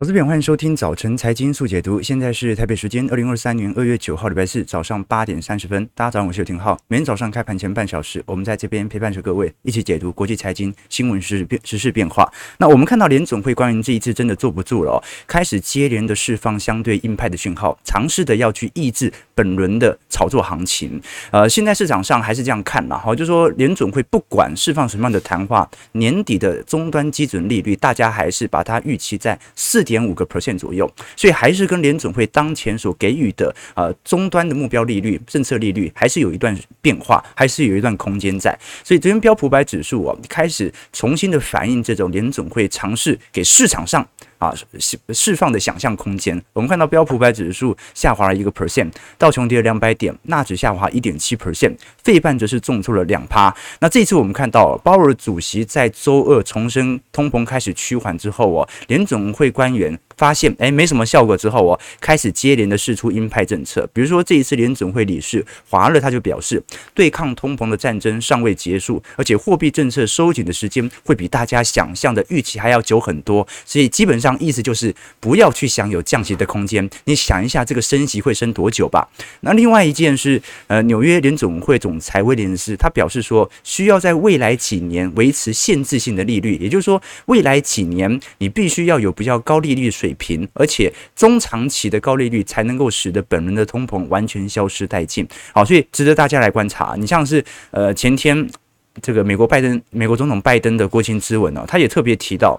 投资篇，欢迎收听早晨财经速解读。现在是台北时间二零二三年二月九号礼拜四早上八点三十分。大家早上好，我是有廷浩。每天早上开盘前半小时，我们在这边陪伴着各位，一起解读国际财经新闻时事变时事变化。那我们看到联总会官员这一次真的坐不住了哦，开始接连的释放相对硬派的讯号，尝试的要去抑制本轮的炒作行情。呃，现在市场上还是这样看了哈，就说联准会不管释放什么样的谈话，年底的终端基准利率，大家还是把它预期在四。点五个 percent 左右，所以还是跟联准会当前所给予的呃终端的目标利率、政策利率还是有一段变化，还是有一段空间在。所以昨天标普百指数啊开始重新的反映这种联准会尝试给市场上。啊，释释放的想象空间。我们看到标普百指数下滑了一个 percent，道琼跌了两百点，纳指下滑一点七 percent，费半则是重挫了两趴。那这次我们看到鲍尔主席在周二重申通膨开始趋缓之后哦，联总会官员。发现诶没什么效果之后哦，开始接连的试出鹰派政策。比如说这一次联总会理事华勒他就表示，对抗通膨的战争尚未结束，而且货币政策收紧的时间会比大家想象的预期还要久很多。所以基本上意思就是不要去想有降息的空间，你想一下这个升息会升多久吧。那另外一件是，呃，纽约联总会总裁威廉斯他表示说，需要在未来几年维持限制性的利率，也就是说未来几年你必须要有比较高利率水。水平，而且中长期的高利率才能够使得本轮的通膨完全消失殆尽。好，所以值得大家来观察。你像是呃前天这个美国拜登，美国总统拜登的国情之文呢，他也特别提到。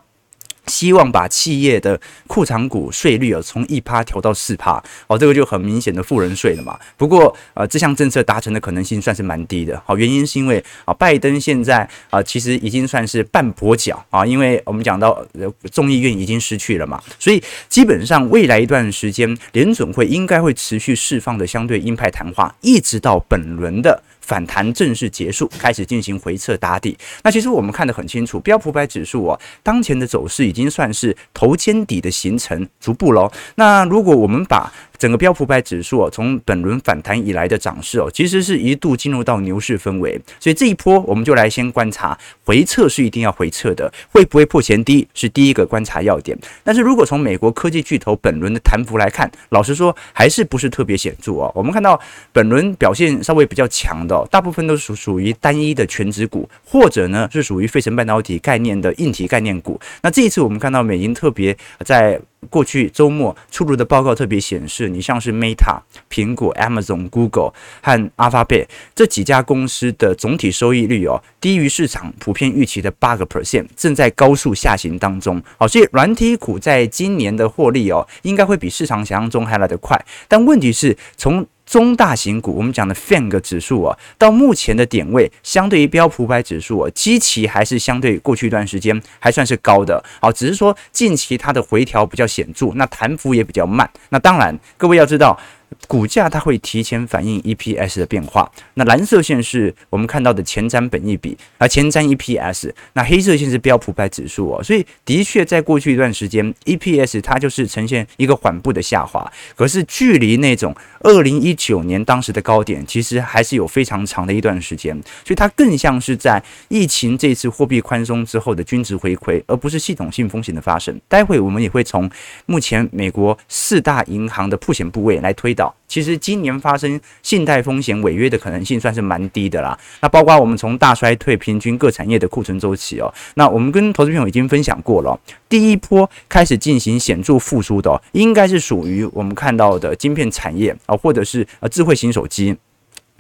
希望把企业的库藏股税率啊从一趴调到四趴哦，这个就很明显的富人税了嘛。不过呃，这项政策达成的可能性算是蛮低的。好，原因是因为啊，拜登现在啊其实已经算是半跛脚啊，因为我们讲到众议院已经失去了嘛，所以基本上未来一段时间联准会应该会持续释放的相对鹰派谈话，一直到本轮的。反弹正式结束，开始进行回撤打底。那其实我们看得很清楚，标普百指数啊，当前的走势已经算是头肩底的形成逐步喽。那如果我们把整个标普百指数哦，从本轮反弹以来的涨势哦，其实是一度进入到牛市氛围，所以这一波我们就来先观察回撤是一定要回撤的，会不会破前低是第一个观察要点。但是如果从美国科技巨头本轮的弹幅来看，老实说还是不是特别显著哦。我们看到本轮表现稍微比较强的，大部分都是属属于单一的全职股，或者呢是属于费城半导体概念的硬体概念股。那这一次我们看到美银特别在。过去周末出炉的报告特别显示，你像是 Meta、苹果、Amazon、Google 和 Alphabet 这几家公司的总体收益率哦，低于市场普遍预期的八个 percent，正在高速下行当中。好，所以软体股在今年的获利哦，应该会比市场想象中还来得快。但问题是，从中大型股，我们讲的 FANG 指数啊，到目前的点位，相对于标普百指数啊，基期还是相对过去一段时间还算是高的。好，只是说近期它的回调比较显著，那弹幅也比较慢。那当然，各位要知道。股价它会提前反映 EPS 的变化，那蓝色线是我们看到的前瞻本益比，而前瞻 EPS，那黑色线是标普百指数哦，所以的确在过去一段时间，EPS 它就是呈现一个缓步的下滑，可是距离那种二零一九年当时的高点，其实还是有非常长的一段时间，所以它更像是在疫情这次货币宽松之后的均值回馈，而不是系统性风险的发生。待会我们也会从目前美国四大银行的破险部位来推。其实今年发生信贷风险违约的可能性算是蛮低的啦。那包括我们从大衰退平均各产业的库存周期哦，那我们跟投资朋友已经分享过了。第一波开始进行显著复苏的，应该是属于我们看到的晶片产业啊，或者是呃智慧型手机。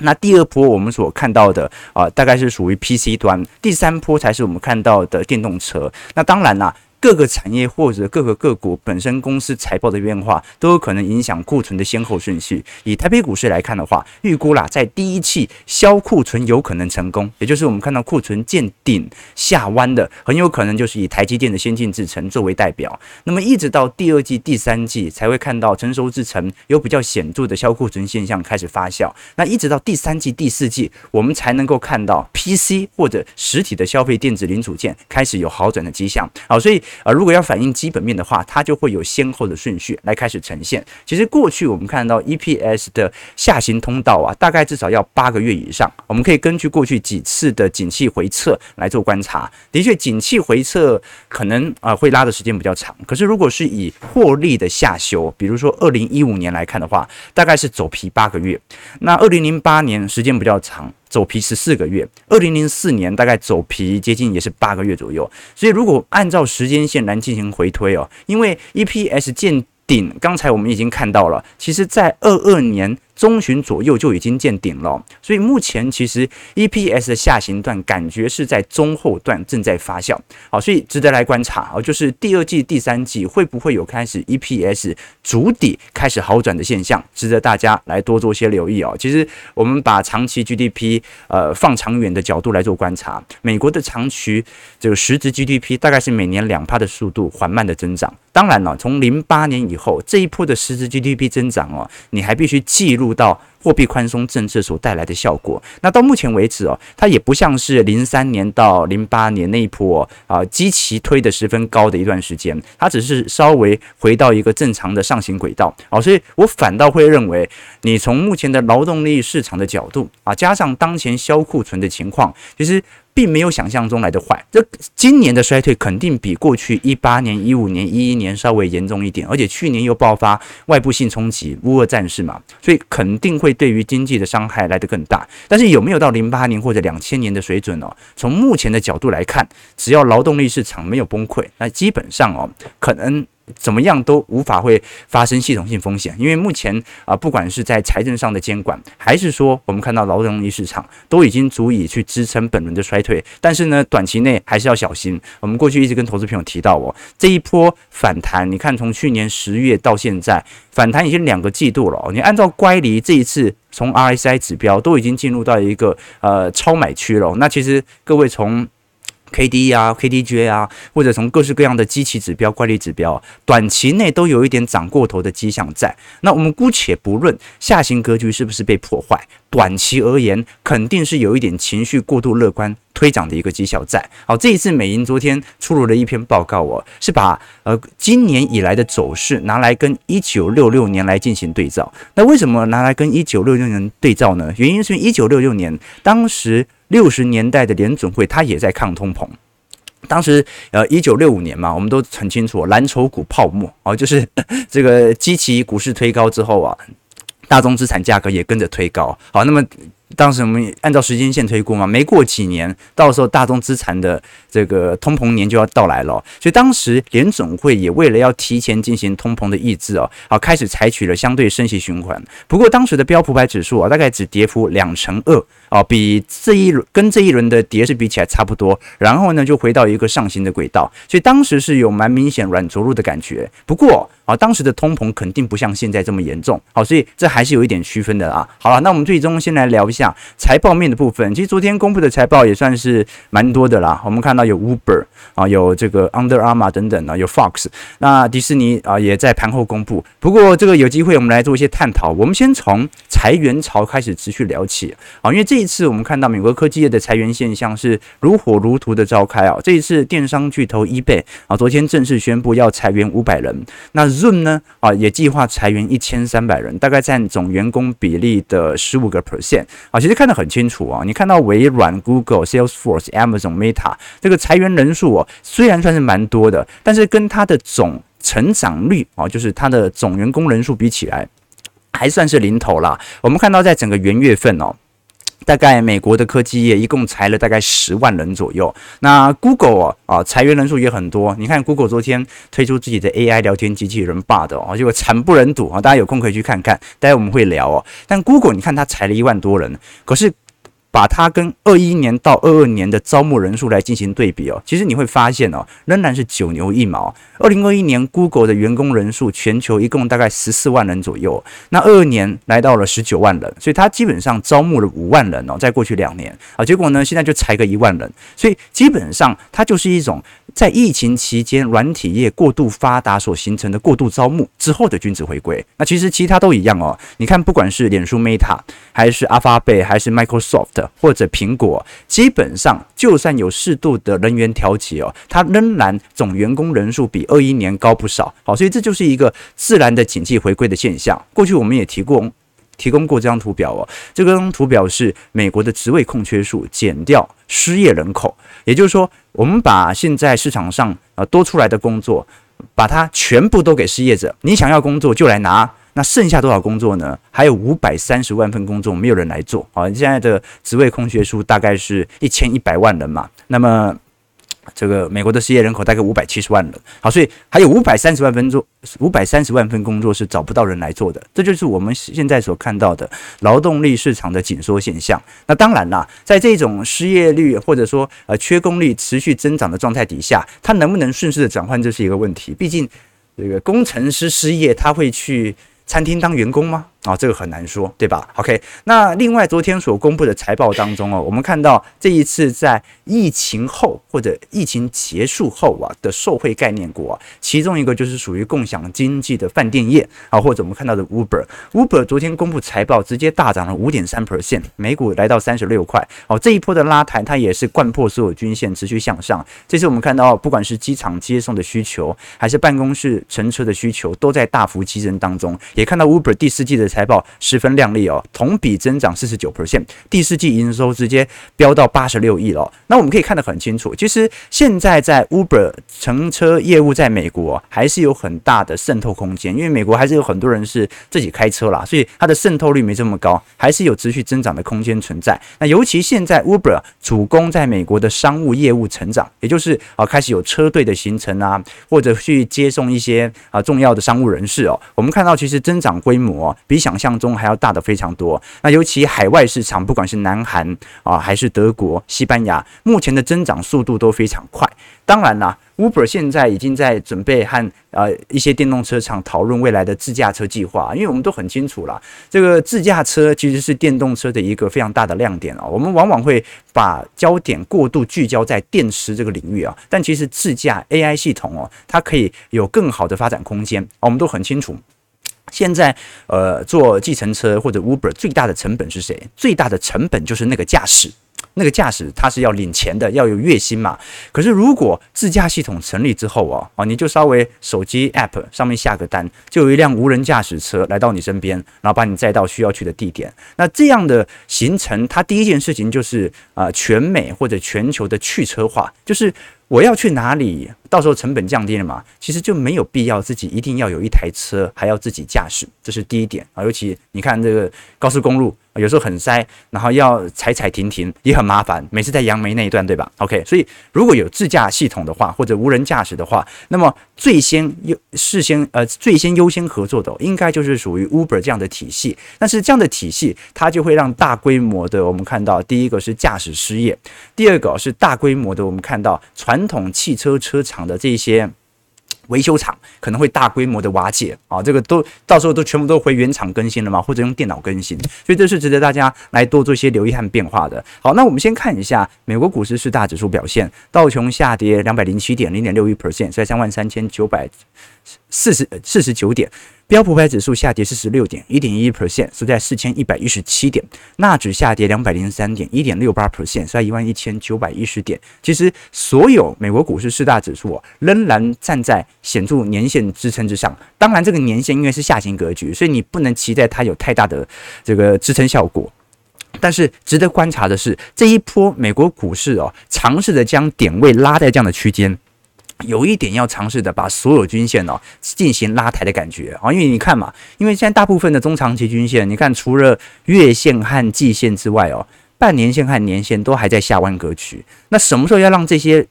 那第二波我们所看到的啊，大概是属于 PC 端。第三波才是我们看到的电动车。那当然啦。各个产业或者各个个股本身公司财报的变化，都有可能影响库存的先后顺序。以台北股市来看的话，预估啦，在第一季销库存有可能成功，也就是我们看到库存见顶下弯的，很有可能就是以台积电的先进制程作为代表。那么一直到第二季、第三季才会看到成熟制程有比较显著的销库存现象开始发酵。那一直到第三季、第四季，我们才能够看到 PC 或者实体的消费电子零组件开始有好转的迹象。好，所以。啊，如果要反映基本面的话，它就会有先后的顺序来开始呈现。其实过去我们看到 EPS 的下行通道啊，大概至少要八个月以上。我们可以根据过去几次的景气回测来做观察。的确，景气回测可能啊、会拉的时间比较长。可是如果是以获利的下修，比如说二零一五年来看的话，大概是走皮八个月。那二零零八年时间比较长。走皮十四个月，二零零四年大概走皮接近也是八个月左右，所以如果按照时间线来进行回推哦，因为 EPS 见顶，刚才我们已经看到了，其实在二二年。中旬左右就已经见顶了，所以目前其实 EPS 的下行段感觉是在中后段正在发酵，好，所以值得来观察啊，就是第二季、第三季会不会有开始 EPS 筑底开始好转的现象，值得大家来多做些留意哦。其实我们把长期 GDP 呃放长远的角度来做观察，美国的长期这个实质 GDP 大概是每年两趴的速度缓慢的增长，当然了，从零八年以后这一波的实质 GDP 增长哦，你还必须记录。到货币宽松政策所带来的效果，那到目前为止哦，它也不像是零三年到零八年那一波啊，基期推得十分高的一段时间，它只是稍微回到一个正常的上行轨道啊，所以我反倒会认为，你从目前的劳动力市场的角度啊，加上当前销库存的情况，其实。并没有想象中来的坏，这今年的衰退肯定比过去一八年、一五年、一一年稍微严重一点，而且去年又爆发外部性冲击，乌俄战事嘛，所以肯定会对于经济的伤害来得更大。但是有没有到零八年或者两千年的水准哦？从目前的角度来看，只要劳动力市场没有崩溃，那基本上哦，可能。怎么样都无法会发生系统性风险，因为目前啊，不管是在财政上的监管，还是说我们看到劳动力市场都已经足以去支撑本轮的衰退。但是呢，短期内还是要小心。我们过去一直跟投资朋友提到哦，这一波反弹，你看从去年十月到现在反弹已经两个季度了。你按照乖离这一次从 RSI 指标都已经进入到一个呃超买区了。那其实各位从 K D 啊，K D J 啊，或者从各式各样的基期指标、乖离指标，短期内都有一点涨过头的迹象在。那我们姑且不论下行格局是不是被破坏，短期而言，肯定是有一点情绪过度乐观推涨的一个迹象在。好，这一次美银昨天出炉了一篇报告哦，是把呃今年以来的走势拿来跟一九六六年来进行对照。那为什么拿来跟一九六六年对照呢？原因是因为一九六六年当时。六十年代的联准会，它也在抗通膨。当时，呃，一九六五年嘛，我们都很清楚，蓝筹股泡沫哦，就是 这个激起股市推高之后啊，大宗资产价格也跟着推高。好，那么。当时我们按照时间线推估嘛，没过几年，到时候大宗资产的这个通膨年就要到来了。所以当时联准会也为了要提前进行通膨的抑制哦，好，开始采取了相对升息循环。不过当时的标普百指数啊，大概只跌幅两成二哦，比这一轮跟这一轮的跌势比起来差不多。然后呢，就回到一个上行的轨道。所以当时是有蛮明显软着陆的感觉。不过啊，当时的通膨肯定不像现在这么严重。好，所以这还是有一点区分的啊。好了，那我们最终先来聊一下。财报面的部分，其实昨天公布的财报也算是蛮多的啦。我们看到有 Uber 啊，有这个 Under Armour 等等啊，有 Fox。那迪士尼啊也在盘后公布。不过这个有机会我们来做一些探讨。我们先从裁员潮开始持续聊起啊，因为这一次我们看到美国科技业的裁员现象是如火如荼的召开啊。这一次电商巨头 eBay 啊，昨天正式宣布要裁员五百人。那 Zoom 呢啊也计划裁员一千三百人，大概占总员工比例的十五个 percent。啊，其实看得很清楚啊，你看到微软、Google、Salesforce、Amazon、Meta 这个裁员人数哦，虽然算是蛮多的，但是跟它的总成长率啊，就是它的总员工人数比起来，还算是零头啦。我们看到在整个元月份哦。大概美国的科技业一共裁了大概十万人左右。那 Google 啊，裁员人数也很多。你看 Google 昨天推出自己的 AI 聊天机器人 Bard 哦，结果惨不忍睹啊！大家有空可以去看看。待会我们会聊哦。但 Google 你看它裁了一万多人，可是。把它跟二一年到二二年的招募人数来进行对比哦，其实你会发现哦，仍然是九牛一毛。二零二一年 Google 的员工人数全球一共大概十四万人左右，那二二年来到了十九万人，所以它基本上招募了五万人哦，在过去两年啊，结果呢现在就裁个一万人，所以基本上它就是一种。在疫情期间，软体业过度发达所形成的过度招募之后的君子回归，那其实其他都一样哦。你看，不管是脸书 Meta，还是 Alphabet，还是 Microsoft，或者苹果，基本上就算有适度的人员调节哦，它仍然总员工人数比二一年高不少。好，所以这就是一个自然的景气回归的现象。过去我们也提过。提供过这张图表哦，这张图表是美国的职位空缺数减掉失业人口，也就是说，我们把现在市场上呃多出来的工作，把它全部都给失业者，你想要工作就来拿，那剩下多少工作呢？还有五百三十万份工作没有人来做啊！现在的职位空缺数大概是一千一百万人嘛，那么。这个美国的失业人口大概五百七十万人，好，所以还有五百三十万份做五百三十万份工作是找不到人来做的，这就是我们现在所看到的劳动力市场的紧缩现象。那当然啦，在这种失业率或者说呃缺工率持续增长的状态底下，它能不能顺势的转换，这是一个问题。毕竟这个工程师失业，他会去餐厅当员工吗？啊、哦，这个很难说，对吧？OK，那另外昨天所公布的财报当中哦，我们看到这一次在疫情后或者疫情结束后啊的受惠概念股啊，其中一个就是属于共享经济的饭店业啊，或者我们看到的 Uber，Uber 昨天公布财报直接大涨了五点三 percent，每股来到三十六块。哦，这一波的拉抬它也是贯破所有均线，持续向上。这次我们看到，不管是机场接送的需求，还是办公室乘车的需求，都在大幅激增当中。也看到 Uber 第四季的财报十分亮丽哦，同比增长四十九 percent，第四季营收直接飙到八十六亿了。那我们可以看得很清楚，其实现在在 Uber 乘车业务在美国还是有很大的渗透空间，因为美国还是有很多人是自己开车啦，所以它的渗透率没这么高，还是有持续增长的空间存在。那尤其现在 Uber 主攻在美国的商务业务成长，也就是啊开始有车队的形成啊，或者去接送一些啊重要的商务人士哦。我们看到其实增长规模比想象中还要大的非常多，那尤其海外市场，不管是南韩啊还是德国、西班牙，目前的增长速度都非常快。当然啦，Uber 现在已经在准备和呃一些电动车厂讨论未来的自驾车计划，因为我们都很清楚啦，这个自驾车其实是电动车的一个非常大的亮点啊。我们往往会把焦点过度聚焦在电池这个领域啊，但其实自驾 AI 系统哦，它可以有更好的发展空间，我们都很清楚。现在，呃，坐计程车或者 Uber 最大的成本是谁？最大的成本就是那个驾驶，那个驾驶他是要领钱的，要有月薪嘛。可是如果自驾系统成立之后哦，哦，你就稍微手机 App 上面下个单，就有一辆无人驾驶车来到你身边，然后把你载到需要去的地点。那这样的行程，它第一件事情就是啊、呃，全美或者全球的去车化，就是。我要去哪里？到时候成本降低了嘛，其实就没有必要自己一定要有一台车，还要自己驾驶，这是第一点啊。尤其你看这个高速公路，有时候很塞，然后要踩踩停停也很麻烦。每次在杨梅那一段，对吧？OK，所以如果有自驾系统的话，或者无人驾驶的话，那么最先优事先呃最先优先合作的，应该就是属于 Uber 这样的体系。但是这样的体系，它就会让大规模的我们看到，第一个是驾驶失业，第二个是大规模的我们看到传。传统汽车车厂的这些维修厂可能会大规模的瓦解啊，这个都到时候都全部都回原厂更新了嘛，或者用电脑更新，所以这是值得大家来多做一些留意和变化的。好，那我们先看一下美国股市四大指数表现，道琼下跌两百零七点，零点六一 percent，在三万三千九百四十四十九点。标普百指数下跌四十六点一点一 percent，收在四千一百一十七点。纳指下跌两百零三点一点六八 percent，收在一万一千九百一十点。其实，所有美国股市四大指数哦，仍然站在显著年线支撑之上。当然，这个年线因为是下行格局，所以你不能期待它有太大的这个支撑效果。但是，值得观察的是，这一波美国股市哦，尝试着将点位拉在这样的区间。有一点要尝试的，把所有均线哦进行拉抬的感觉啊，因为你看嘛，因为现在大部分的中长期均线，你看除了月线和季线之外哦，半年线和年线都还在下弯格局。那什么时候要让这些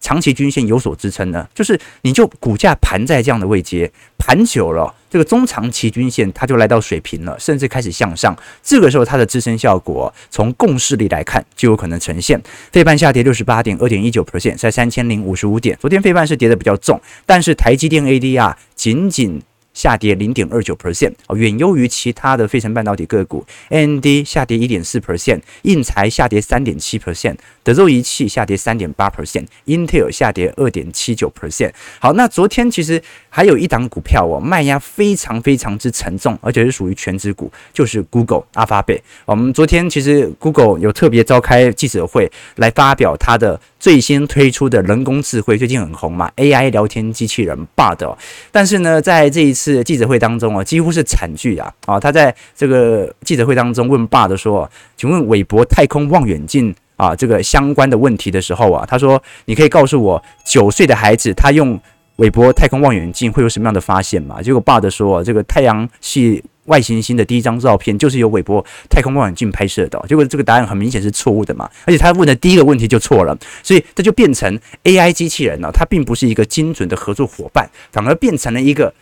长期均线有所支撑呢？就是你就股价盘在这样的位阶，盘久了。这个中长期均线它就来到水平了，甚至开始向上。这个时候它的支撑效果，从共识力来看就有可能呈现。费半下跌六十八点二点一九 percent，在三千零五十五点。昨天费半是跌的比较重，但是台积电 ADR 仅仅。下跌零点二九 percent 哦，远优于其他的费城半导体个股。AMD 下跌一点四 percent，应材下跌三点七 percent，德州仪器下跌三点八 percent，Intel 下跌二点七九 percent。好，那昨天其实还有一档股票哦，卖压非常非常之沉重，而且是属于全值股，就是 Google 阿发贝。我们昨天其实 Google 有特别召开记者会来发表它的最新推出的人工智慧，最近很红嘛，AI 聊天机器人 Bard。但是呢，在这一次记者会当中啊，几乎是惨剧啊！啊，他在这个记者会当中问 Bard 说：“请问韦伯太空望远镜啊，这个相关的问题的时候啊，他说你可以告诉我，九岁的孩子他用。”韦伯太空望远镜会有什么样的发现嘛？结果爸的说啊，这个太阳系外行星的第一张照片就是由韦伯太空望远镜拍摄的。结果这个答案很明显是错误的嘛，而且他问的第一个问题就错了，所以这就变成 AI 机器人了，它并不是一个精准的合作伙伴，反而变成了一个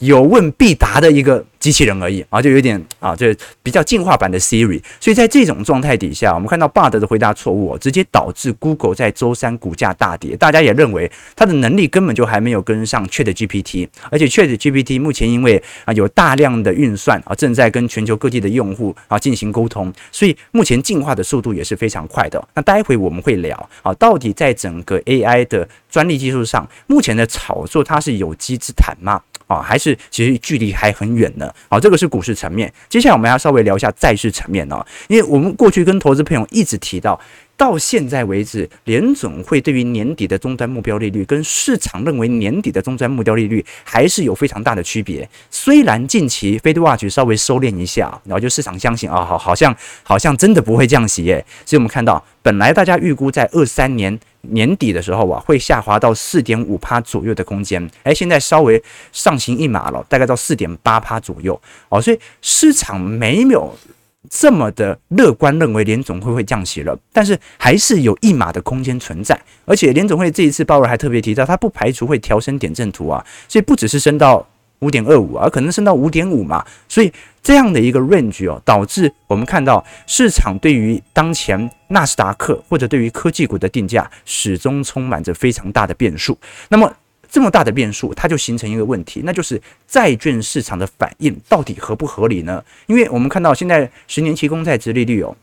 有问必答的一个。机器人而已啊，就有点啊，这比较进化版的 Siri。所以在这种状态底下，我们看到 Bard 的回答错误，直接导致 Google 在周三股价大跌。大家也认为它的能力根本就还没有跟上 ChatGPT，而且 ChatGPT 目前因为啊有大量的运算啊，正在跟全球各地的用户啊进行沟通，所以目前进化的速度也是非常快的。那待会我们会聊啊，到底在整个 AI 的专利技术上，目前的炒作它是有机之谈吗？啊，还是其实距离还很远呢。好，这个是股市层面。接下来我们要稍微聊一下债市层面呢，因为我们过去跟投资朋友一直提到，到现在为止，联总会对于年底的终端目标利率跟市场认为年底的终端目标利率还是有非常大的区别。虽然近期 FedWatch 稍微收敛一下，然后就市场相信啊，好，好像好像真的不会降息耶。所以我们看到，本来大家预估在二三年。年底的时候啊，会下滑到四点五趴左右的空间，哎，现在稍微上行一码了，大概到四点八趴左右哦，所以市场没有这么的乐观，认为联总会会降息了，但是还是有一码的空间存在，而且联总会这一次鲍尔还特别提到，他不排除会调升点阵图啊，所以不只是升到。五点二五啊，可能升到五点五嘛，所以这样的一个 range 哦，导致我们看到市场对于当前纳斯达克或者对于科技股的定价始终充满着非常大的变数。那么这么大的变数，它就形成一个问题，那就是债券市场的反应到底合不合理呢？因为我们看到现在十年期公债殖利率哦，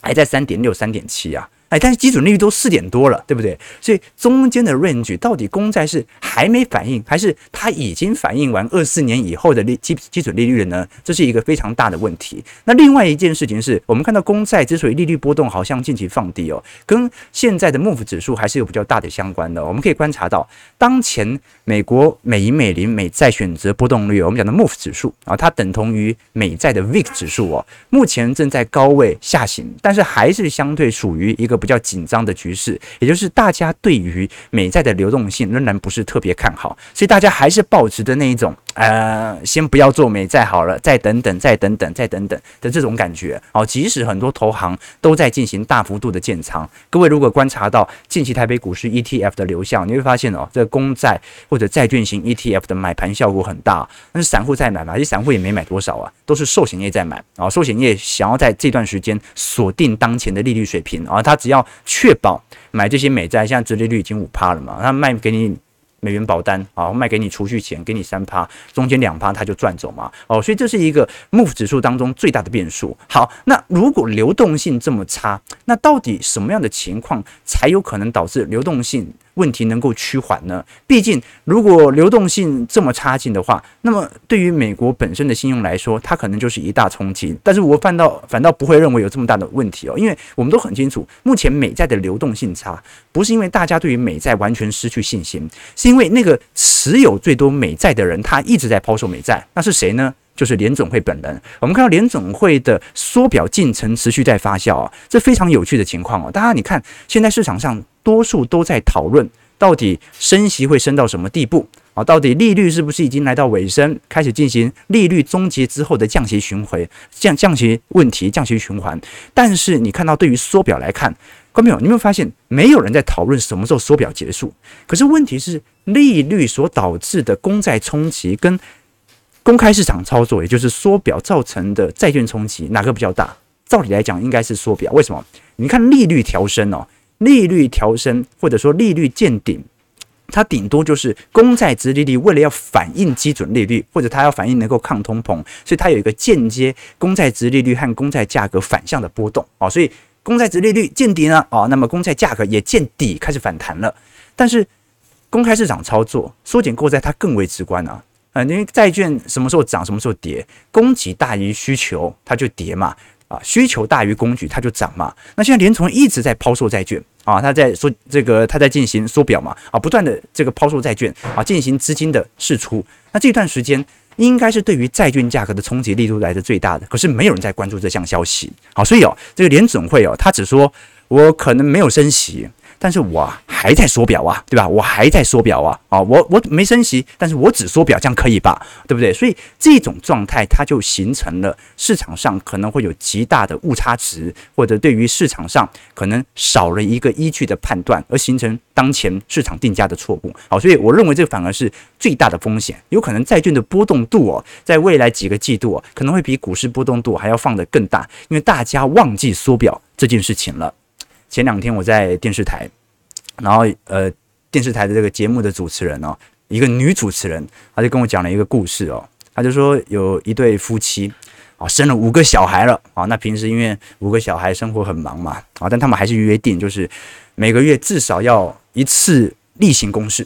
还在三点六、三点七啊。哎，但是基准利率都四点多了，对不对？所以中间的 range 到底公债是还没反应，还是它已经反应完二四年以后的利基基准利率了呢？这是一个非常大的问题。那另外一件事情是，我们看到公债之所以利率波动好像近期放低哦，跟现在的 MOVE 指数还是有比较大的相关的。我们可以观察到，当前美国美银美林美债选择波动率，我们讲的 MOVE 指数啊，它等同于美债的 VIX 指数哦，目前正在高位下行，但是还是相对属于一个。比较紧张的局势，也就是大家对于美债的流动性仍然不是特别看好，所以大家还是抱持的那一种，呃，先不要做美债好了，再等等，再等等，再等等的这种感觉。哦，即使很多投行都在进行大幅度的建仓，各位如果观察到近期台北股市 ETF 的流向，你会发现哦，这个公债或者债券型 ETF 的买盘效果很大，但是散户在买嘛，而且散户也没买多少啊，都是寿险业在买啊，寿险业想要在这段时间锁定当前的利率水平啊，他只要。确保买这些美债，现在殖利率已经五趴了嘛？他卖给你美元保单啊，卖给你储蓄钱，给你三趴，中间两趴他就赚走嘛。哦，所以这是一个 MOVE 指数当中最大的变数。好，那如果流动性这么差，那到底什么样的情况才有可能导致流动性问题能够趋缓呢？毕竟，如果流动性这么差劲的话，那么对于美国本身的信用来说，它可能就是一大冲击。但是我反倒反倒不会认为有这么大的问题哦，因为我们都很清楚，目前美债的流动性差，不是因为大家对于美债完全失去信心，是因为那个持有最多美债的人，他一直在抛售美债，那是谁呢？就是联总会本人。我们看到联总会的缩表进程持续在发酵啊，这非常有趣的情况哦。大家你看，现在市场上。多数都在讨论到底升息会升到什么地步啊？到底利率是不是已经来到尾声，开始进行利率终结之后的降息循环、降降息问题、降息循环？但是你看到对于缩表来看，观众朋友，你有没有发现没有人在讨论什么时候缩表结束？可是问题是利率所导致的公债冲击跟公开市场操作，也就是缩表造成的债券冲击，哪个比较大？照理来讲应该是缩表。为什么？你看利率调升哦。利率调升，或者说利率见顶，它顶多就是公债值利率为了要反映基准利率，或者它要反映能够抗通膨，所以它有一个间接公债值利率和公债价格反向的波动哦，所以公债值利率见底了哦，那么公债价格也见底开始反弹了，但是。公开市场操作缩减购债，它更为直观啊。啊，因为债券什么时候涨，什么时候跌，供给大于需求，它就跌嘛。需求大于供给，它就涨嘛。那现在联储一直在抛售债券啊，它在说这个，它在进行缩表嘛。啊，不断的这个抛售债券啊，进行资金的释出。那这段时间应该是对于债券价格的冲击力度来的最大的。可是没有人在关注这项消息。好，所以哦，这个联准会哦，他只说我可能没有升息。但是我还在缩表啊，对吧？我还在缩表啊，啊，我我没升息，但是我只缩表，这样可以吧？对不对？所以这种状态它就形成了市场上可能会有极大的误差值，或者对于市场上可能少了一个依据的判断，而形成当前市场定价的错误。好，所以我认为这反而是最大的风险，有可能债券的波动度哦，在未来几个季度哦，可能会比股市波动度还要放得更大，因为大家忘记缩表这件事情了。前两天我在电视台，然后呃，电视台的这个节目的主持人哦，一个女主持人，她就跟我讲了一个故事哦，她就说有一对夫妻啊，生了五个小孩了啊，那平时因为五个小孩生活很忙嘛啊，但他们还是约定就是每个月至少要一次例行公事，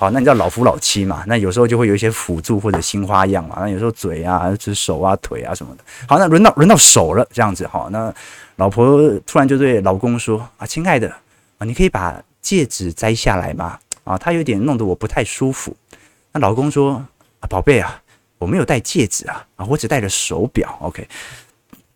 好，那你知道老夫老妻嘛，那有时候就会有一些辅助或者新花样嘛，那有时候嘴啊、就是手啊、腿啊什么的，好，那轮到轮到手了，这样子哈，那。老婆突然就对老公说：“啊，亲爱的啊，你可以把戒指摘下来吗？啊，他有点弄得我不太舒服。”那老公说：“啊，宝贝啊，我没有戴戒指啊，啊，我只戴了手表。OK，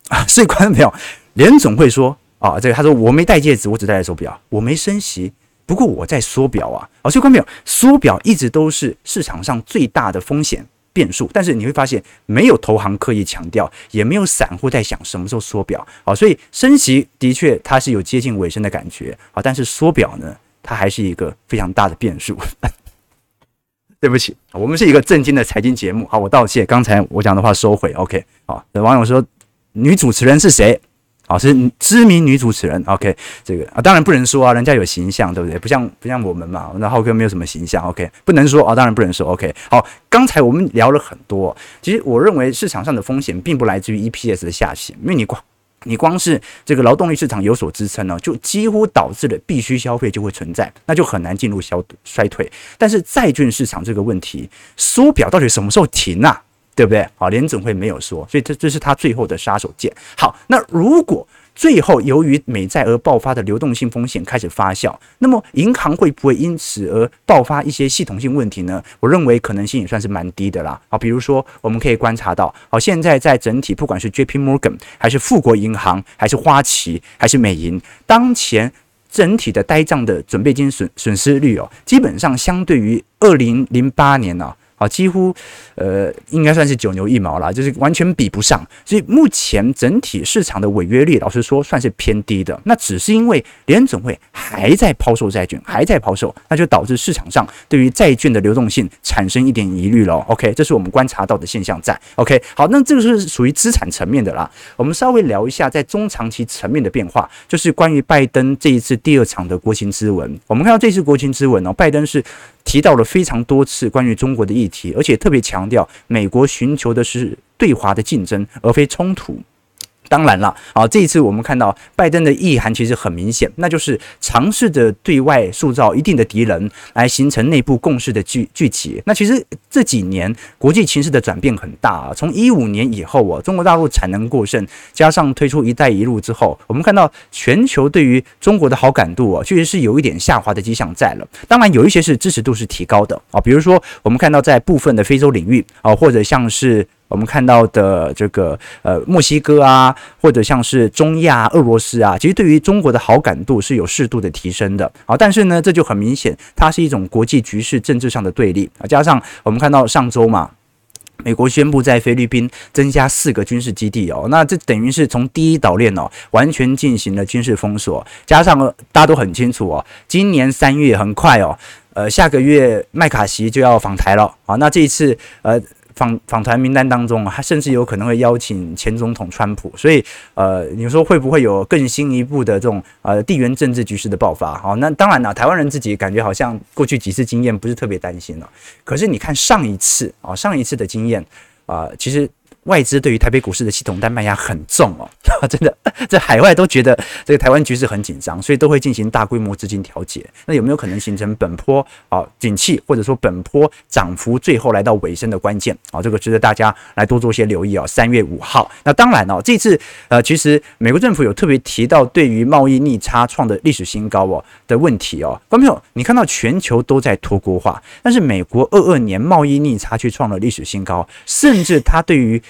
啊，所以观众朋友，联准会说啊，这个他说我没戴戒指，我只戴了手表，我没升息，不过我在缩表啊。啊，所以观众朋友，缩表一直都是市场上最大的风险。”变数，但是你会发现没有投行刻意强调，也没有散户在想什么时候缩表，好，所以升息的确它是有接近尾声的感觉，好，但是缩表呢，它还是一个非常大的变数。对不起，我们是一个正经的财经节目，好，我道歉，刚才我讲的话收回，OK，好，有网友说女主持人是谁？啊，是知名女主持人，OK，这个啊，当然不能说啊，人家有形象，对不对？不像不像我们嘛，那浩哥没有什么形象，OK，不能说啊，当然不能说，OK。好，刚才我们聊了很多，其实我认为市场上的风险并不来自于 EPS 的下行，因为你光你光是这个劳动力市场有所支撑呢，就几乎导致了必须消费就会存在，那就很难进入消衰退。但是债券市场这个问题，缩表到底什么时候停啊？对不对？好，联准会没有说，所以这这是他最后的杀手锏。好，那如果最后由于美债而爆发的流动性风险开始发酵，那么银行会不会因此而爆发一些系统性问题呢？我认为可能性也算是蛮低的啦。好，比如说我们可以观察到，好，现在在整体不管是 JP Morgan 还是富国银行，还是花旗，还是美银，当前整体的呆账的准备金损损失率哦，基本上相对于二零零八年呢、好，几乎，呃，应该算是九牛一毛了，就是完全比不上。所以目前整体市场的违约率，老实说算是偏低的。那只是因为联准会还在抛售债券，还在抛售，那就导致市场上对于债券的流动性产生一点疑虑了。OK，这是我们观察到的现象在。OK，好，那这个是属于资产层面的啦。我们稍微聊一下在中长期层面的变化，就是关于拜登这一次第二场的国情咨文。我们看到这次国情咨文哦，拜登是提到了非常多次关于中国的议题，而且特别强调美国寻求的是对华的竞争，而非冲突。当然了，啊，这一次我们看到拜登的意涵其实很明显，那就是尝试着对外塑造一定的敌人，来形成内部共识的聚聚集。那其实这几年国际情势的转变很大啊，从一五年以后啊，中国大陆产能过剩，加上推出“一带一路”之后，我们看到全球对于中国的好感度啊，确实是有一点下滑的迹象在了。当然，有一些是支持度是提高的啊，比如说我们看到在部分的非洲领域啊，或者像是。我们看到的这个呃墨西哥啊，或者像是中亚、俄罗斯啊，其实对于中国的好感度是有适度的提升的。好，但是呢，这就很明显，它是一种国际局势政治上的对立啊。加上我们看到上周嘛，美国宣布在菲律宾增加四个军事基地哦，那这等于是从第一岛链哦完全进行了军事封锁。加上大家都很清楚哦，今年三月很快哦，呃下个月麦卡锡就要访台了啊。那这一次呃。访访谈名单当中，他甚至有可能会邀请前总统川普，所以呃，你说会不会有更新一步的这种呃地缘政治局势的爆发？好，那当然了，台湾人自己感觉好像过去几次经验不是特别担心了。可是你看上一次啊，上一次的经验啊，其实外资对于台北股市的系统单卖压很重哦，真的，在海外都觉得这个台湾局势很紧张，所以都会进行大规模资金调节。那有没有可能形成本波啊景气，或者说本波涨幅最后来到尾声的关键啊？这个值得大家来多做些留意啊。三月五号，那当然哦，这次呃，其实美国政府有特别提到对于贸易逆差创的历史新高哦的问题哦。观众朋友，你看到全球都在脱钩化，但是美国二二年贸易逆差却创了历史新高，甚至它对于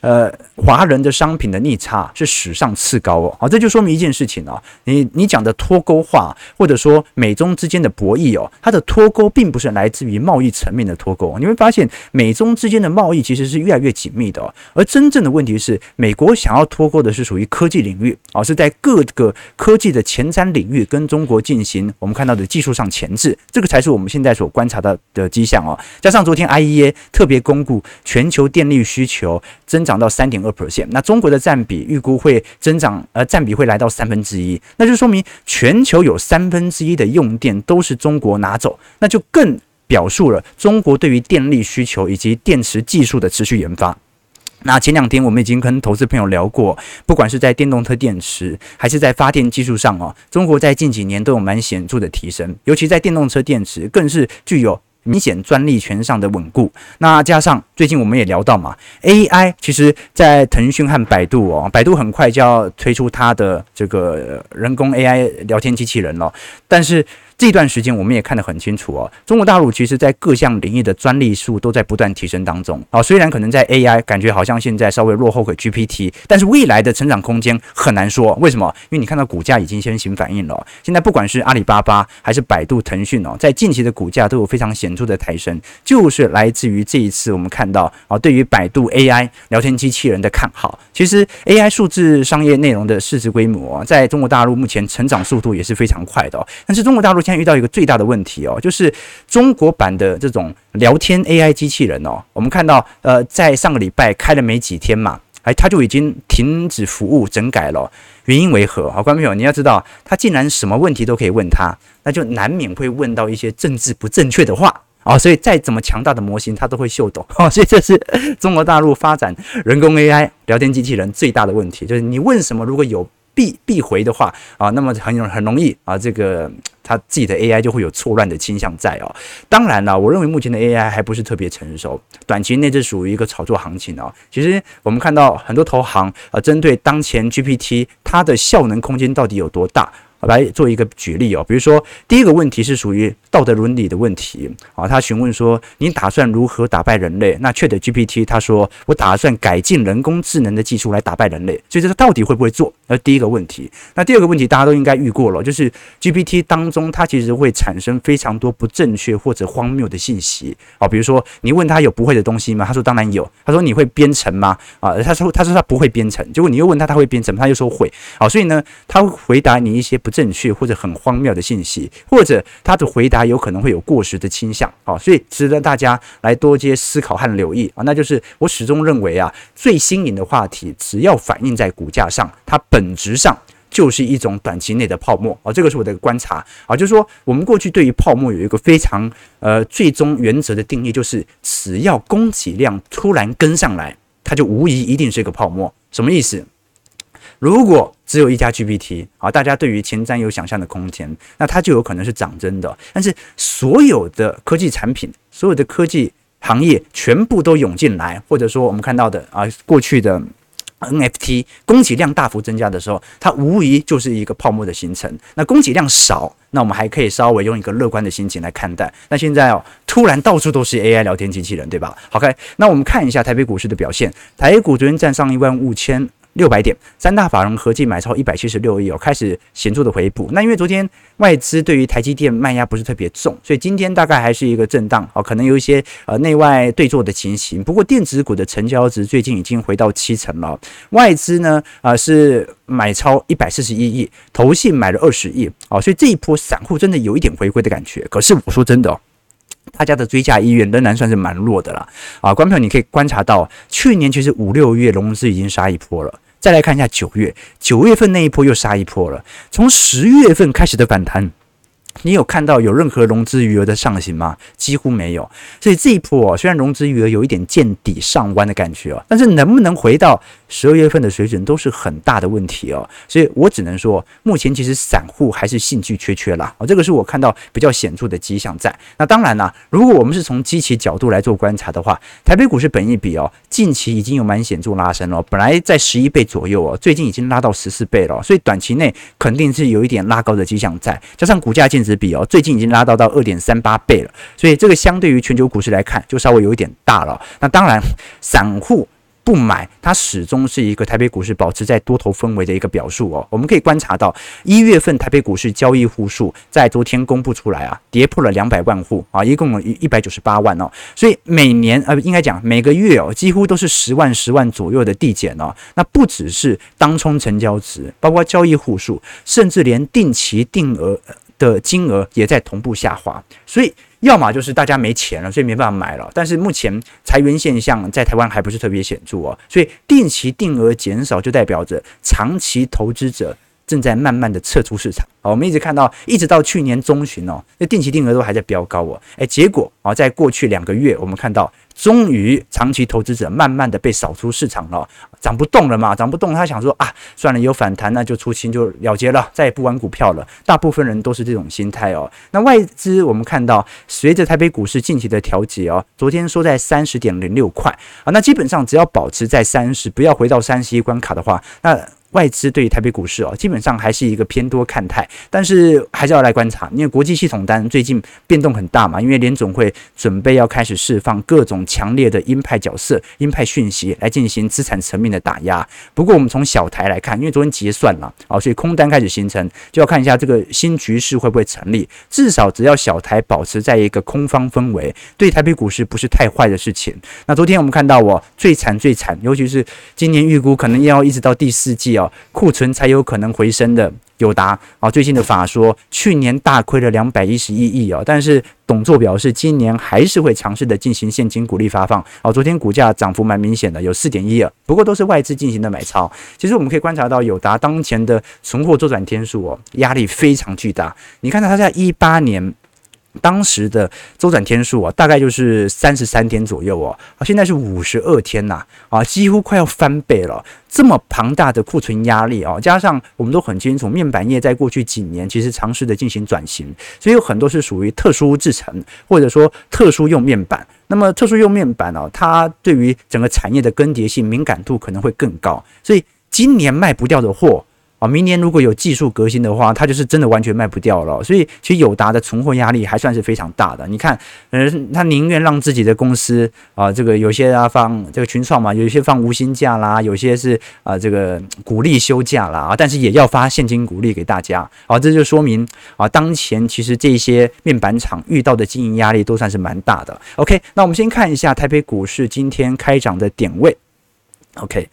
呃，华人的商品的逆差是史上次高哦，好，这就说明一件事情啊，你你讲的脱钩化，或者说美中之间的博弈哦，它的脱钩并不是来自于贸易层面的脱钩，你会发现美中之间的贸易其实是越来越紧密的哦，而真正的问题是，美国想要脱钩的是属于科技领域啊，是在各个科技的前瞻领域跟中国进行我们看到的技术上前置，这个才是我们现在所观察到的迹象哦。加上昨天 IEA 特别公布全球电力需求增。涨到三点二 percent，那中国的占比预估会增长，呃，占比会来到三分之一，那就说明全球有三分之一的用电都是中国拿走，那就更表述了中国对于电力需求以及电池技术的持续研发。那前两天我们已经跟投资朋友聊过，不管是在电动车电池还是在发电技术上哦，中国在近几年都有蛮显著的提升，尤其在电动车电池更是具有。明显专利权上的稳固，那加上最近我们也聊到嘛，AI 其实在腾讯和百度哦，百度很快就要推出它的这个人工 AI 聊天机器人了，但是。这段时间我们也看得很清楚哦，中国大陆其实在各项领域的专利数都在不断提升当中啊。虽然可能在 AI 感觉好像现在稍微落后给 GPT，但是未来的成长空间很难说。为什么？因为你看到股价已经先行反应了。现在不管是阿里巴巴还是百度、腾讯哦，在近期的股价都有非常显著的抬升，就是来自于这一次我们看到啊，对于百度 AI 聊天机器人的看好。其实 AI 数字商业内容的市值规模在中国大陆目前成长速度也是非常快的，哦但是中国大陆。现在遇到一个最大的问题哦，就是中国版的这种聊天 AI 机器人哦，我们看到呃，在上个礼拜开了没几天嘛，哎，它就已经停止服务整改了，原因为何？好，观众朋友，你要知道，它竟然什么问题都可以问它，那就难免会问到一些政治不正确的话啊，所以再怎么强大的模型，它都会秀逗，所以这是中国大陆发展人工 AI 聊天机器人最大的问题，就是你问什么，如果有必必回的话啊，那么很容很容易啊，这个他自己的 AI 就会有错乱的倾向在哦。当然了，我认为目前的 AI 还不是特别成熟，短期内这属于一个炒作行情哦。其实我们看到很多投行啊，针对当前 GPT 它的效能空间到底有多大？来做一个举例哦，比如说第一个问题是属于道德伦理的问题啊，他询问说，你打算如何打败人类？那 ChatGPT 他说，我打算改进人工智能的技术来打败人类，所以这个到底会不会做？那第一个问题，那第二个问题大家都应该遇过了，就是 GPT 当中它其实会产生非常多不正确或者荒谬的信息啊，比如说你问他有不会的东西吗？他说当然有，他说你会编程吗？啊，他说他说他不会编程，结果你又问他他会编程，他又说会，好，所以呢，他会回答你一些。不正确或者很荒谬的信息，或者他的回答有可能会有过时的倾向啊，所以值得大家来多些思考和留意啊。那就是我始终认为啊，最新颖的话题只要反映在股价上，它本质上就是一种短期内的泡沫啊。这个是我的观察啊，就是说我们过去对于泡沫有一个非常呃最终原则的定义，就是只要供给量突然跟上来，它就无疑一定是一个泡沫。什么意思？如果只有一家 GPT 啊，大家对于前瞻有想象的空间，那它就有可能是涨真的。但是所有的科技产品，所有的科技行业全部都涌进来，或者说我们看到的啊，过去的 NFT 供给量大幅增加的时候，它无疑就是一个泡沫的形成。那供给量少，那我们还可以稍微用一个乐观的心情来看待。那现在哦，突然到处都是 AI 聊天机器人，对吧？好，OK，那我们看一下台北股市的表现，台股昨天站上一万五千。六百点，三大法人合计买超一百七十六亿哦，开始显著的回补。那因为昨天外资对于台积电卖压不是特别重，所以今天大概还是一个震荡哦，可能有一些呃内外对坐的情形。不过电子股的成交值最近已经回到七成了，外资呢啊、是买超一百四十一亿，投信买了二十亿哦，所以这一波散户真的有一点回归的感觉。可是我说真的哦，大家的追价意愿仍然算是蛮弱的啦。啊。观众朋友，你可以观察到，去年其实五六月融资已经杀一波了。再来看一下九月，九月份那一波又杀一波了。从十月份开始的反弹，你有看到有任何融资余额的上行吗？几乎没有。所以这一波哦，虽然融资余额有一点见底上弯的感觉哦，但是能不能回到十二月份的水准都是很大的问题哦。所以我只能说，目前其实散户还是兴趣缺缺啦。哦，这个是我看到比较显著的迹象在。那当然啦，如果我们是从基期角度来做观察的话，台北股市本益比哦，近期已经有蛮显著拉升了，本来在十一倍左右哦，最近已经拉到十四倍了，所以短期内肯定是有一点拉高的迹象在，加上股价净值比哦，最近已经拉到到二点三八倍了，所以这个相对于全球股市来看，就稍微有一点大了。那当然，散户。不买，它始终是一个台北股市保持在多头氛围的一个表述哦。我们可以观察到，一月份台北股市交易户数在昨天公布出来啊，跌破了两百万户啊，一共有一百九十八万哦。所以每年呃，应该讲每个月哦，几乎都是十万十万左右的递减哦。那不只是当冲成交值，包括交易户数，甚至连定期定额的金额也在同步下滑，所以。要么就是大家没钱了，所以没办法买了。但是目前裁员现象在台湾还不是特别显著哦，所以定期定额减少就代表着长期投资者正在慢慢的撤出市场。好，我们一直看到，一直到去年中旬哦，那定期定额都还在飙高哦。诶，结果啊，在过去两个月，我们看到。终于，长期投资者慢慢的被扫出市场了，涨不动了嘛，涨不动，他想说啊，算了，有反弹那就出清就了结了，再也不玩股票了。大部分人都是这种心态哦。那外资我们看到，随着台北股市近期的调节哦，昨天收在三十点零六块啊，那基本上只要保持在三十，不要回到三十一关卡的话，那。外资对于台北股市哦，基本上还是一个偏多看态，但是还是要来观察，因为国际系统单最近变动很大嘛，因为联总会准备要开始释放各种强烈的鹰派角色、鹰派讯息来进行资产层面的打压。不过我们从小台来看，因为昨天结算了啊，所以空单开始形成，就要看一下这个新局势会不会成立。至少只要小台保持在一个空方氛围，对台北股市不是太坏的事情。那昨天我们看到我最惨最惨，尤其是今年预估可能要一直到第四季。库存才有可能回升的友达啊，最近的法说去年大亏了两百一十一亿啊，但是董座表示今年还是会尝试的进行现金股利发放啊。昨天股价涨幅蛮明显的，有四点一二，不过都是外资进行的买超。其实我们可以观察到友达当前的存货周转天数哦，压力非常巨大。你看到它在一八年。当时的周转天数啊，大概就是三十三天左右哦，啊，现在是五十二天呐，啊，几乎快要翻倍了。这么庞大的库存压力啊，加上我们都很清楚，面板业在过去几年其实尝试的进行转型，所以有很多是属于特殊制成或者说特殊用面板。那么特殊用面板哦，它对于整个产业的更迭性敏感度可能会更高，所以今年卖不掉的货。啊，明年如果有技术革新的话，它就是真的完全卖不掉了。所以，其实友达的存货压力还算是非常大的。你看，呃，他宁愿让自己的公司啊，这个有些啊放这个群创嘛，有些放无薪假啦，有些是啊这个鼓励休假啦啊，但是也要发现金鼓励给大家。啊，这就说明啊，当前其实这些面板厂遇到的经营压力都算是蛮大的。OK，那我们先看一下台北股市今天开涨的点位。OK。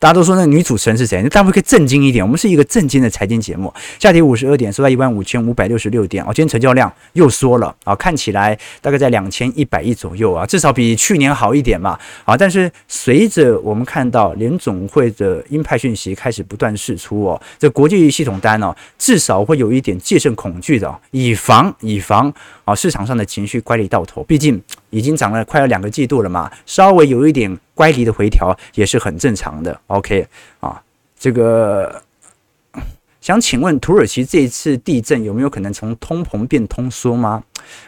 大家都说那女主持人是谁？大家可以震惊一点。我们是一个震惊的财经节目。下跌五十二点，收在一万五千五百六十六点。哦，今天成交量又缩了啊，看起来大概在两千一百亿左右啊，至少比去年好一点嘛。啊，但是随着我们看到联总会的鹰派讯息开始不断释出哦，这国际系统单哦，至少会有一点戒慎恐惧的，以防以防啊市场上的情绪乖离到头。毕竟已经涨了快要两个季度了嘛，稍微有一点。乖离的回调也是很正常的。OK 啊，这个想请问土耳其这一次地震有没有可能从通膨变通缩吗？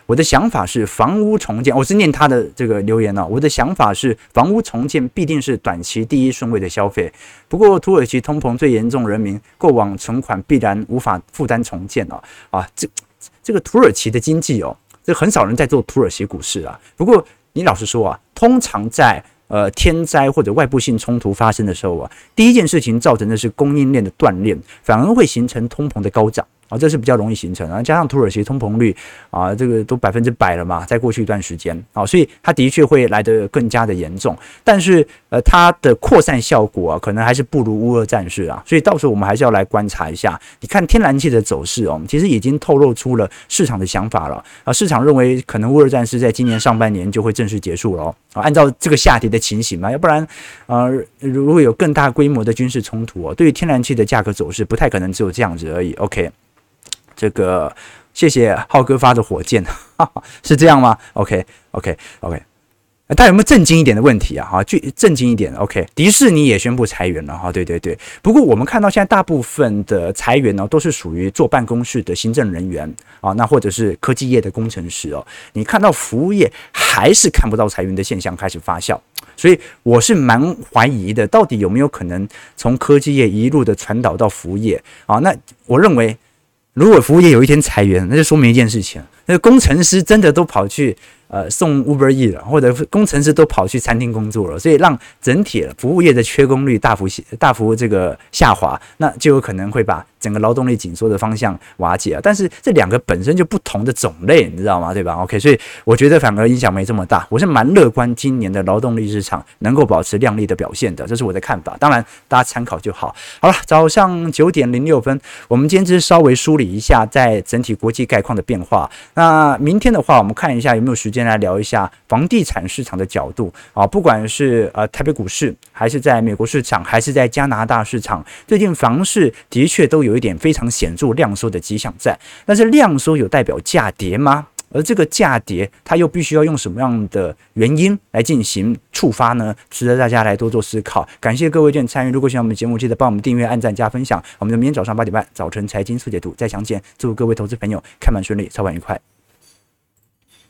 我的想法是房屋重建，我是念他的这个留言呢。我的想法是房屋重建必定是短期第一顺位的消费。不过土耳其通膨最严重，人民过往存款必然无法负担重建哦。啊，这这个土耳其的经济哦，这很少人在做土耳其股市啊。不过你老实说啊，通常在呃，天灾或者外部性冲突发生的时候啊，第一件事情造成的是供应链的断裂，反而会形成通膨的高涨。啊，这是比较容易形成啊，加上土耳其通膨率啊，这个都百分之百了嘛，在过去一段时间啊，所以它的确会来得更加的严重。但是呃，它的扩散效果啊，可能还是不如乌俄战事啊，所以到时候我们还是要来观察一下。你看天然气的走势哦，其实已经透露出了市场的想法了啊，市场认为可能乌俄战事在今年上半年就会正式结束了啊，按照这个下跌的情形嘛，要不然呃，如果有更大规模的军事冲突哦，对于天然气的价格走势不太可能只有这样子而已。OK。这个谢谢浩哥发的火箭，哈哈，是这样吗？OK OK OK。大家有没有正经一点的问题啊？哈，就正经一点。OK，迪士尼也宣布裁员了哈。对对对，不过我们看到现在大部分的裁员呢，都是属于坐办公室的行政人员啊，那或者是科技业的工程师哦。你看到服务业还是看不到裁员的现象开始发酵，所以我是蛮怀疑的，到底有没有可能从科技业一路的传导到服务业啊？那我认为，如果服务业有一天裁员，那就说明一件事情，那工程师真的都跑去。呃，送 Uber E 了，或者工程师都跑去餐厅工作了，所以让整体服务业的缺工率大幅大幅这个下滑，那就有可能会把整个劳动力紧缩的方向瓦解啊。但是这两个本身就不同的种类，你知道吗？对吧？OK，所以我觉得反而影响没这么大。我是蛮乐观今年的劳动力市场能够保持亮丽的表现的，这是我的看法。当然大家参考就好。好了，早上九点零六分，我们今天只稍微梳理一下在整体国际概况的变化。那那明天的话，我们看一下有没有时间。来聊一下房地产市场的角度啊，不管是呃台北股市，还是在美国市场，还是在加拿大市场，最近房市的确都有一点非常显著量缩的迹象在。但是量缩有代表价跌吗？而这个价跌，它又必须要用什么样的原因来进行触发呢？值得大家来多做思考。感谢各位今天参与，如果喜欢我们节目，记得帮我们订阅、按赞、加分享。我们的明天早上八点半，早晨财经速解读再相见。祝各位投资朋友开盘顺利，操盘愉快。